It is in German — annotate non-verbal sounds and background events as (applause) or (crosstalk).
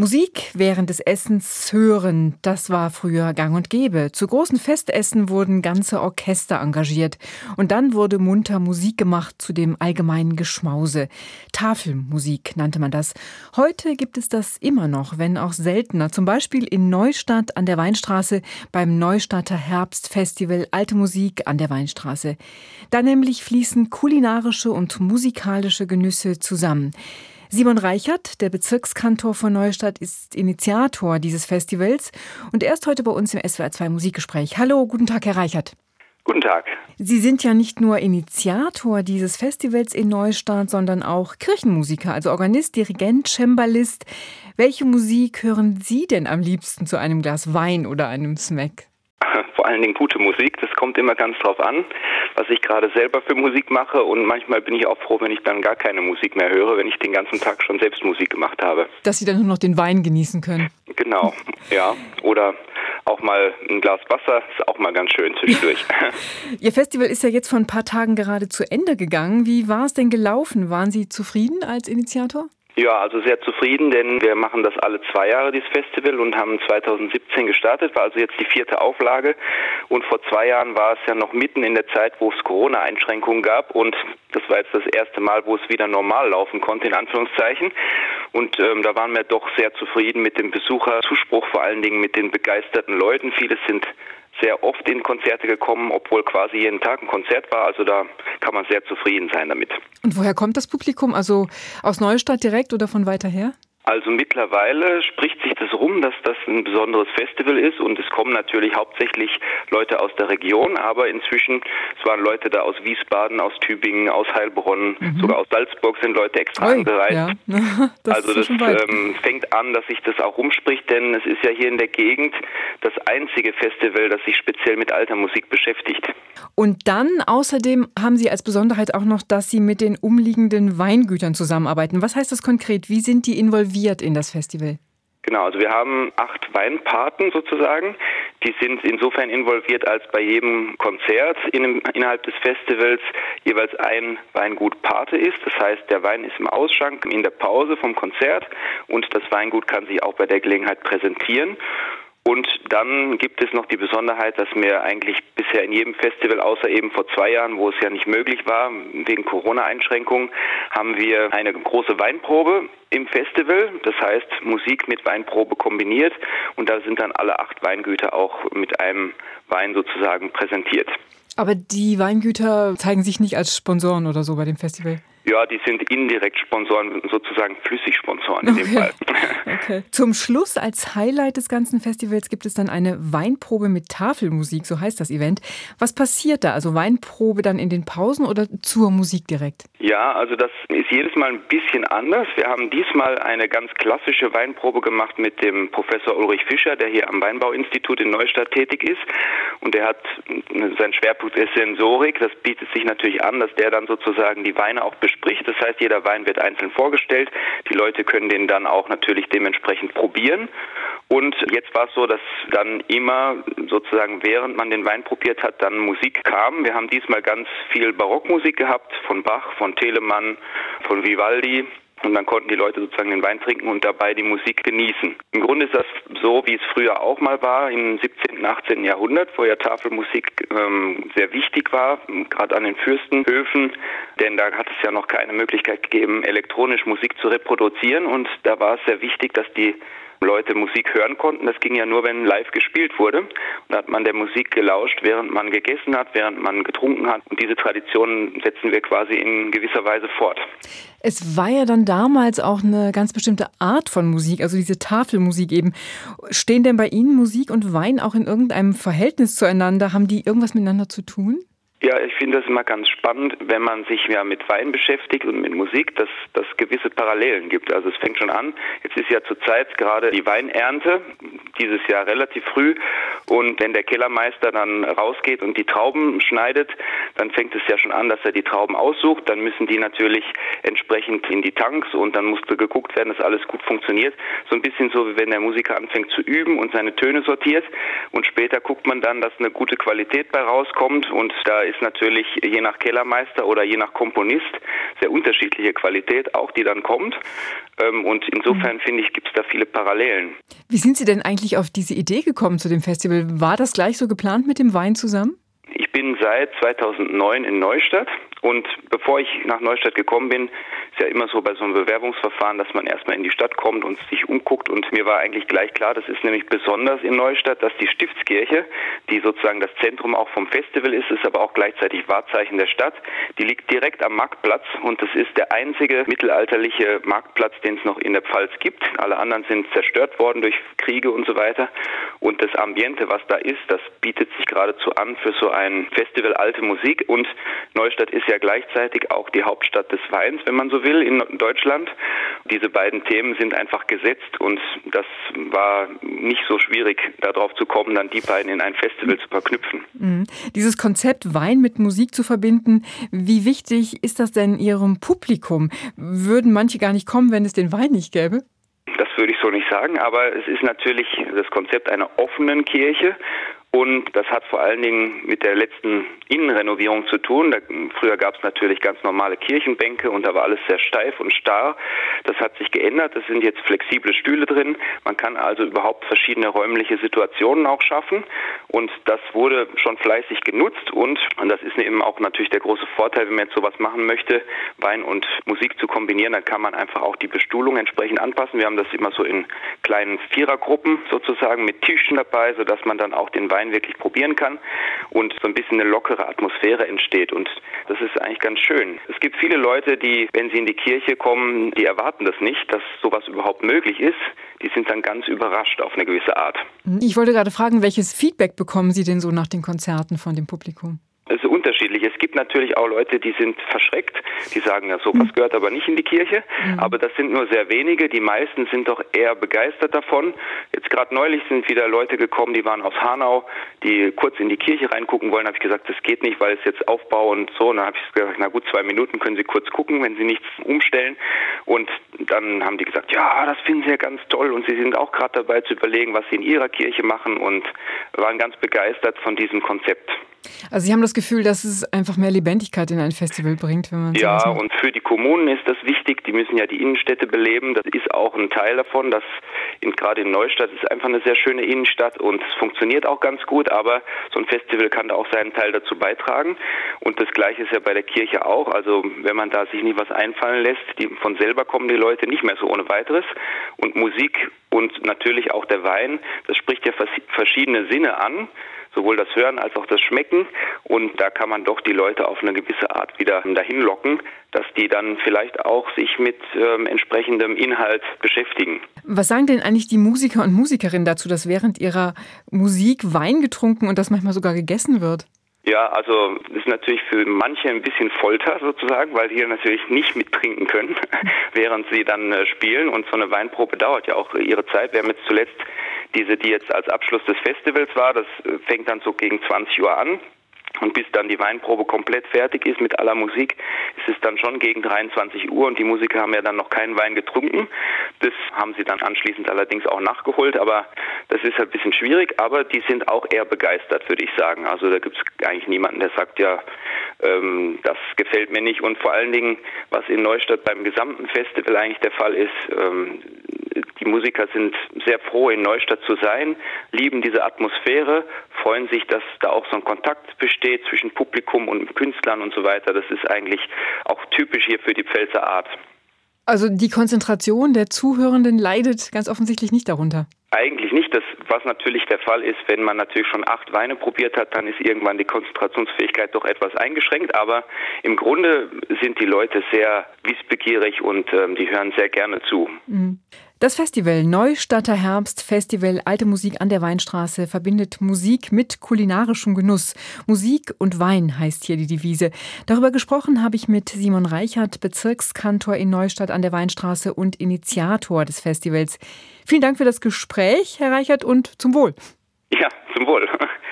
Musik während des Essens hören, das war früher gang und gäbe. Zu großen Festessen wurden ganze Orchester engagiert. Und dann wurde munter Musik gemacht zu dem allgemeinen Geschmause. Tafelmusik nannte man das. Heute gibt es das immer noch, wenn auch seltener. Zum Beispiel in Neustadt an der Weinstraße beim Neustadter Herbstfestival Alte Musik an der Weinstraße. Da nämlich fließen kulinarische und musikalische Genüsse zusammen. Simon Reichert, der Bezirkskantor von Neustadt, ist Initiator dieses Festivals und er ist heute bei uns im SWR 2 Musikgespräch. Hallo, guten Tag, Herr Reichert. Guten Tag. Sie sind ja nicht nur Initiator dieses Festivals in Neustadt, sondern auch Kirchenmusiker, also Organist, Dirigent, Cembalist. Welche Musik hören Sie denn am liebsten zu einem Glas Wein oder einem Smack? Allen Dingen gute Musik. Das kommt immer ganz drauf an, was ich gerade selber für Musik mache. Und manchmal bin ich auch froh, wenn ich dann gar keine Musik mehr höre, wenn ich den ganzen Tag schon selbst Musik gemacht habe. Dass Sie dann nur noch den Wein genießen können. Genau, ja. Oder auch mal ein Glas Wasser ist auch mal ganz schön zwischendurch. (laughs) (laughs) Ihr Festival ist ja jetzt vor ein paar Tagen gerade zu Ende gegangen. Wie war es denn gelaufen? Waren Sie zufrieden als Initiator? Ja, also sehr zufrieden, denn wir machen das alle zwei Jahre, dieses Festival, und haben 2017 gestartet, war also jetzt die vierte Auflage. Und vor zwei Jahren war es ja noch mitten in der Zeit, wo es Corona-Einschränkungen gab. Und das war jetzt das erste Mal, wo es wieder normal laufen konnte, in Anführungszeichen. Und ähm, da waren wir doch sehr zufrieden mit dem Besucherzuspruch, vor allen Dingen mit den begeisterten Leuten. Viele sind sehr oft in Konzerte gekommen, obwohl quasi jeden Tag ein Konzert war. Also da kann man sehr zufrieden sein damit. Und woher kommt das Publikum? Also aus Neustadt direkt oder von weiter her? Also mittlerweile spricht sich das rum, dass das ein besonderes Festival ist und es kommen natürlich hauptsächlich Leute aus der Region, aber inzwischen, es waren Leute da aus Wiesbaden, aus Tübingen, aus Heilbronn, mhm. sogar aus Salzburg sind Leute extra Oi, angereist. Ja. (laughs) das also das ähm, fängt an, dass sich das auch rumspricht, denn es ist ja hier in der Gegend das einzige Festival, das sich speziell mit alter Musik beschäftigt. Und dann außerdem haben Sie als Besonderheit auch noch, dass Sie mit den umliegenden Weingütern zusammenarbeiten. Was heißt das konkret? Wie sind die involviert in das Festival? Genau, also wir haben acht Weinpaten sozusagen. Die sind insofern involviert, als bei jedem Konzert in, innerhalb des Festivals jeweils ein Weingut Pate ist. Das heißt, der Wein ist im Ausschank in der Pause vom Konzert und das Weingut kann sich auch bei der Gelegenheit präsentieren. Und dann gibt es noch die Besonderheit, dass wir eigentlich bisher in jedem Festival, außer eben vor zwei Jahren, wo es ja nicht möglich war, wegen Corona-Einschränkungen, haben wir eine große Weinprobe im Festival. Das heißt, Musik mit Weinprobe kombiniert. Und da sind dann alle acht Weingüter auch mit einem Wein sozusagen präsentiert. Aber die Weingüter zeigen sich nicht als Sponsoren oder so bei dem Festival? Ja, die sind indirekt Sponsoren, sozusagen Flüssigsponsoren in okay. dem Fall. (laughs) Okay. (laughs) Zum Schluss als Highlight des ganzen Festivals gibt es dann eine Weinprobe mit Tafelmusik, so heißt das Event. Was passiert da? Also Weinprobe dann in den Pausen oder zur Musik direkt? Ja, also das ist jedes Mal ein bisschen anders. Wir haben diesmal eine ganz klassische Weinprobe gemacht mit dem Professor Ulrich Fischer, der hier am Weinbauinstitut in Neustadt tätig ist. Und der hat sein Schwerpunkt ist Sensorik. Das bietet sich natürlich an, dass der dann sozusagen die Weine auch bespricht. Das heißt, jeder Wein wird einzeln vorgestellt. Die Leute können den dann auch natürlich dementsprechend probieren. Und jetzt war es so, dass dann immer sozusagen während man den Wein probiert hat, dann Musik kam. Wir haben diesmal ganz viel Barockmusik gehabt von Bach, von Telemann, von Vivaldi. Und dann konnten die Leute sozusagen den Wein trinken und dabei die Musik genießen. Im Grunde ist das so, wie es früher auch mal war, im 17., und 18. Jahrhundert, wo ja Tafelmusik ähm, sehr wichtig war, gerade an den Fürstenhöfen, denn da hat es ja noch keine Möglichkeit gegeben, elektronisch Musik zu reproduzieren und da war es sehr wichtig, dass die Leute Musik hören konnten. Das ging ja nur, wenn live gespielt wurde. Und da hat man der Musik gelauscht, während man gegessen hat, während man getrunken hat. Und diese Tradition setzen wir quasi in gewisser Weise fort. Es war ja dann damals auch eine ganz bestimmte Art von Musik, also diese Tafelmusik eben. Stehen denn bei Ihnen Musik und Wein auch in irgendeinem Verhältnis zueinander? Haben die irgendwas miteinander zu tun? Ja, ich finde das immer ganz spannend, wenn man sich ja mit Wein beschäftigt und mit Musik, dass das gewisse Parallelen gibt. Also es fängt schon an. Jetzt ist ja zurzeit gerade die Weinernte, dieses Jahr relativ früh. Und wenn der Kellermeister dann rausgeht und die Trauben schneidet, dann fängt es ja schon an, dass er die Trauben aussucht. Dann müssen die natürlich entsprechend in die Tanks und dann musste geguckt werden, dass alles gut funktioniert. So ein bisschen so, wie wenn der Musiker anfängt zu üben und seine Töne sortiert. Und später guckt man dann, dass eine gute Qualität bei rauskommt. Und da ist natürlich je nach Kellermeister oder je nach Komponist sehr unterschiedliche Qualität auch, die dann kommt. Ähm, und insofern mhm. finde ich, gibt es da viele Parallelen. Wie sind Sie denn eigentlich auf diese Idee gekommen zu dem Festival? War das gleich so geplant mit dem Wein zusammen? Ich bin seit 2009 in Neustadt und bevor ich nach Neustadt gekommen bin, ist ja immer so bei so einem Bewerbungsverfahren, dass man erstmal in die Stadt kommt und sich umguckt. Und mir war eigentlich gleich klar, das ist nämlich besonders in Neustadt, dass die Stiftskirche, die sozusagen das Zentrum auch vom Festival ist, ist aber auch gleichzeitig Wahrzeichen der Stadt, die liegt direkt am Marktplatz und das ist der einzige mittelalterliche Marktplatz, den es noch in der Pfalz gibt. Alle anderen sind zerstört worden durch Kriege und so weiter. Und das Ambiente, was da ist, das bietet sich geradezu an für so ein Festival alte Musik. Und Neustadt ist ja gleichzeitig auch die Hauptstadt des Weins, wenn man so will, in Deutschland. Diese beiden Themen sind einfach gesetzt und das war nicht so schwierig, darauf zu kommen, dann die beiden in ein Festival zu verknüpfen. Mhm. Dieses Konzept Wein mit Musik zu verbinden, wie wichtig ist das denn Ihrem Publikum? Würden manche gar nicht kommen, wenn es den Wein nicht gäbe? Das würde ich so nicht sagen, aber es ist natürlich das Konzept einer offenen Kirche und das hat vor allen Dingen mit der letzten Innenrenovierung zu tun. Da, früher gab es natürlich ganz normale Kirchenbänke und da war alles sehr steif und starr. Das hat sich geändert. Es sind jetzt flexible Stühle drin. Man kann also überhaupt verschiedene räumliche Situationen auch schaffen. Und das wurde schon fleißig genutzt. Und, und das ist eben auch natürlich der große Vorteil, wenn man jetzt sowas machen möchte, Wein und Musik zu kombinieren, dann kann man einfach auch die Bestuhlung entsprechend anpassen. Wir haben das immer so in kleinen Vierergruppen sozusagen mit Tischen dabei, sodass man dann auch den Wein Wein wirklich probieren kann und so ein bisschen eine lockere Atmosphäre entsteht. Und das ist eigentlich ganz schön. Es gibt viele Leute, die, wenn sie in die Kirche kommen, die erwarten das nicht, dass sowas überhaupt möglich ist. Die sind dann ganz überrascht auf eine gewisse Art. Ich wollte gerade fragen, welches Feedback bekommen Sie denn so nach den Konzerten von dem Publikum? Es ist unterschiedlich. Es gibt natürlich auch Leute, die sind verschreckt, die sagen, ja, sowas mhm. gehört aber nicht in die Kirche. Mhm. Aber das sind nur sehr wenige. Die meisten sind doch eher begeistert davon. Jetzt gerade neulich sind wieder Leute gekommen, die waren aus Hanau, die kurz in die Kirche reingucken wollen. Habe ich gesagt, das geht nicht, weil es jetzt Aufbau und so. Und dann habe ich gesagt, na gut, zwei Minuten können Sie kurz gucken, wenn Sie nichts umstellen. Und dann haben die gesagt, ja, das finden Sie ja ganz toll. Und Sie sind auch gerade dabei zu überlegen, was Sie in Ihrer Kirche machen und waren ganz begeistert von diesem Konzept. Also Sie haben das Gefühl, dass es einfach mehr Lebendigkeit in ein Festival bringt, wenn man Ja, und für die Kommunen ist das wichtig. Die müssen ja die Innenstädte beleben. Das ist auch ein Teil davon. Das in, gerade in Neustadt ist einfach eine sehr schöne Innenstadt und es funktioniert auch ganz gut. Aber so ein Festival kann da auch seinen Teil dazu beitragen. Und das Gleiche ist ja bei der Kirche auch. Also wenn man da sich nicht was einfallen lässt, die, von selber kommen die Leute nicht mehr so ohne weiteres. Und Musik und natürlich auch der Wein, das spricht ja verschiedene Sinne an sowohl das Hören als auch das Schmecken. Und da kann man doch die Leute auf eine gewisse Art wieder dahin locken, dass die dann vielleicht auch sich mit ähm, entsprechendem Inhalt beschäftigen. Was sagen denn eigentlich die Musiker und Musikerinnen dazu, dass während ihrer Musik Wein getrunken und das manchmal sogar gegessen wird? Ja, also das ist natürlich für manche ein bisschen Folter sozusagen, weil die natürlich nicht mittrinken können, (laughs) während sie dann äh, spielen. Und so eine Weinprobe dauert ja auch ihre Zeit. Wir haben jetzt zuletzt diese, die jetzt als Abschluss des Festivals war, das äh, fängt dann so gegen 20 Uhr an. Und bis dann die Weinprobe komplett fertig ist mit aller Musik, ist es dann schon gegen 23 Uhr und die Musiker haben ja dann noch keinen Wein getrunken. Das haben sie dann anschließend allerdings auch nachgeholt, aber das ist halt ein bisschen schwierig, aber die sind auch eher begeistert, würde ich sagen. Also da gibt es eigentlich niemanden, der sagt, ja, ähm, das gefällt mir nicht. Und vor allen Dingen, was in Neustadt beim gesamten Festival eigentlich der Fall ist, ähm, die Musiker sind sehr froh, in Neustadt zu sein, lieben diese Atmosphäre, freuen sich, dass da auch so ein Kontakt besteht zwischen Publikum und Künstlern und so weiter. Das ist eigentlich auch typisch hier für die Pfälzer Art. Also die Konzentration der Zuhörenden leidet ganz offensichtlich nicht darunter. Eigentlich nicht. Das, was natürlich der Fall ist, wenn man natürlich schon acht Weine probiert hat, dann ist irgendwann die Konzentrationsfähigkeit doch etwas eingeschränkt. Aber im Grunde sind die Leute sehr wissbegierig und ähm, die hören sehr gerne zu. Mhm. Das Festival Neustadter Herbst Festival Alte Musik an der Weinstraße verbindet Musik mit kulinarischem Genuss. Musik und Wein heißt hier die Devise. Darüber gesprochen habe ich mit Simon Reichert, Bezirkskantor in Neustadt an der Weinstraße und Initiator des Festivals. Vielen Dank für das Gespräch, Herr Reichert, und zum Wohl. Ja, zum Wohl.